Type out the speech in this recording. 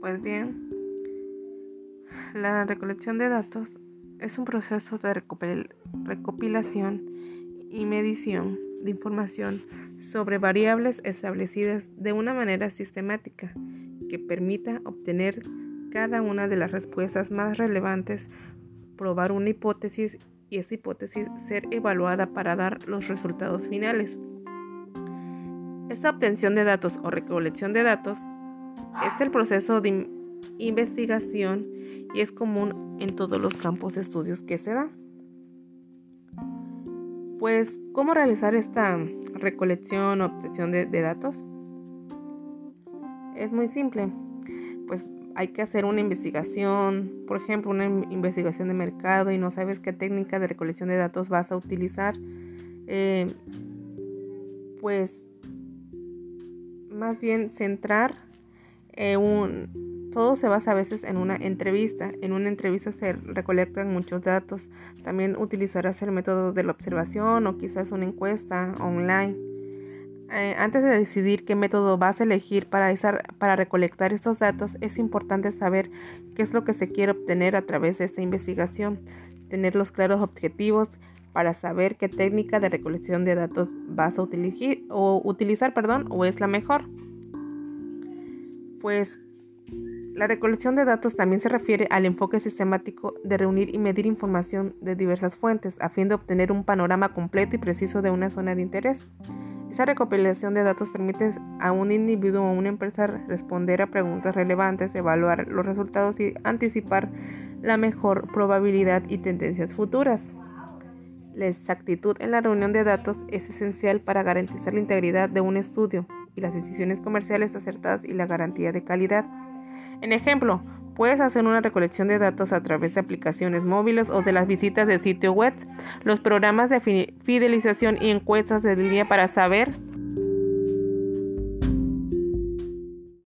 Pues bien, la recolección de datos es un proceso de recopilación y medición de información sobre variables establecidas de una manera sistemática que permita obtener cada una de las respuestas más relevantes, probar una hipótesis y esa hipótesis ser evaluada para dar los resultados finales. Esta obtención de datos o recolección de datos es el proceso de investigación y es común en todos los campos de estudios que se da. Pues, ¿cómo realizar esta recolección o obtención de, datos? Es muy simple. Pues hay que hacer una investigación, por ejemplo, una investigación de mercado y no sabes qué técnica de recolección de datos vas a utilizar, eh, pues más bien centrar eh, un, todo se basa a veces en una entrevista. En una entrevista se recolectan muchos datos. También utilizarás el método de la observación o quizás una encuesta online. Eh, antes de decidir qué método vas a elegir para, para recolectar estos datos, es importante saber qué es lo que se quiere obtener a través de esta investigación, tener los claros objetivos para saber qué técnica de recolección de datos vas a utilizar o, utilizar, o es la mejor. Pues la recolección de datos también se refiere al enfoque sistemático de reunir y medir información de diversas fuentes a fin de obtener un panorama completo y preciso de una zona de interés. Esa recopilación de datos permite a un individuo o una empresa responder a preguntas relevantes, evaluar los resultados y anticipar la mejor probabilidad y tendencias futuras. La exactitud en la reunión de datos es esencial para garantizar la integridad de un estudio y las decisiones comerciales acertadas y la garantía de calidad. En ejemplo, Puedes hacer una recolección de datos a través de aplicaciones móviles o de las visitas de sitio web, los programas de fidelización y encuestas de línea para saber